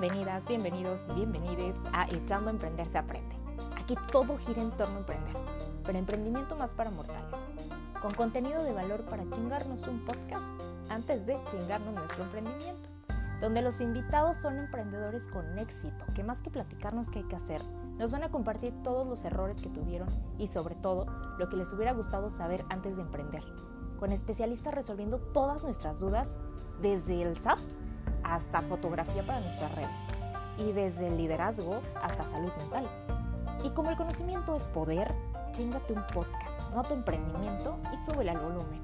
Bienvenidas, bienvenidos, bienvenides a Echando a Emprender se aprende. Aquí todo gira en torno a emprender, pero emprendimiento más para mortales. Con contenido de valor para chingarnos un podcast antes de chingarnos nuestro emprendimiento. Donde los invitados son emprendedores con éxito, que más que platicarnos qué hay que hacer, nos van a compartir todos los errores que tuvieron y sobre todo lo que les hubiera gustado saber antes de emprender. Con especialistas resolviendo todas nuestras dudas desde el SAP hasta fotografía para nuestras redes y desde el liderazgo hasta salud mental. Y como el conocimiento es poder, chingate un podcast, nota emprendimiento y súbele al volumen.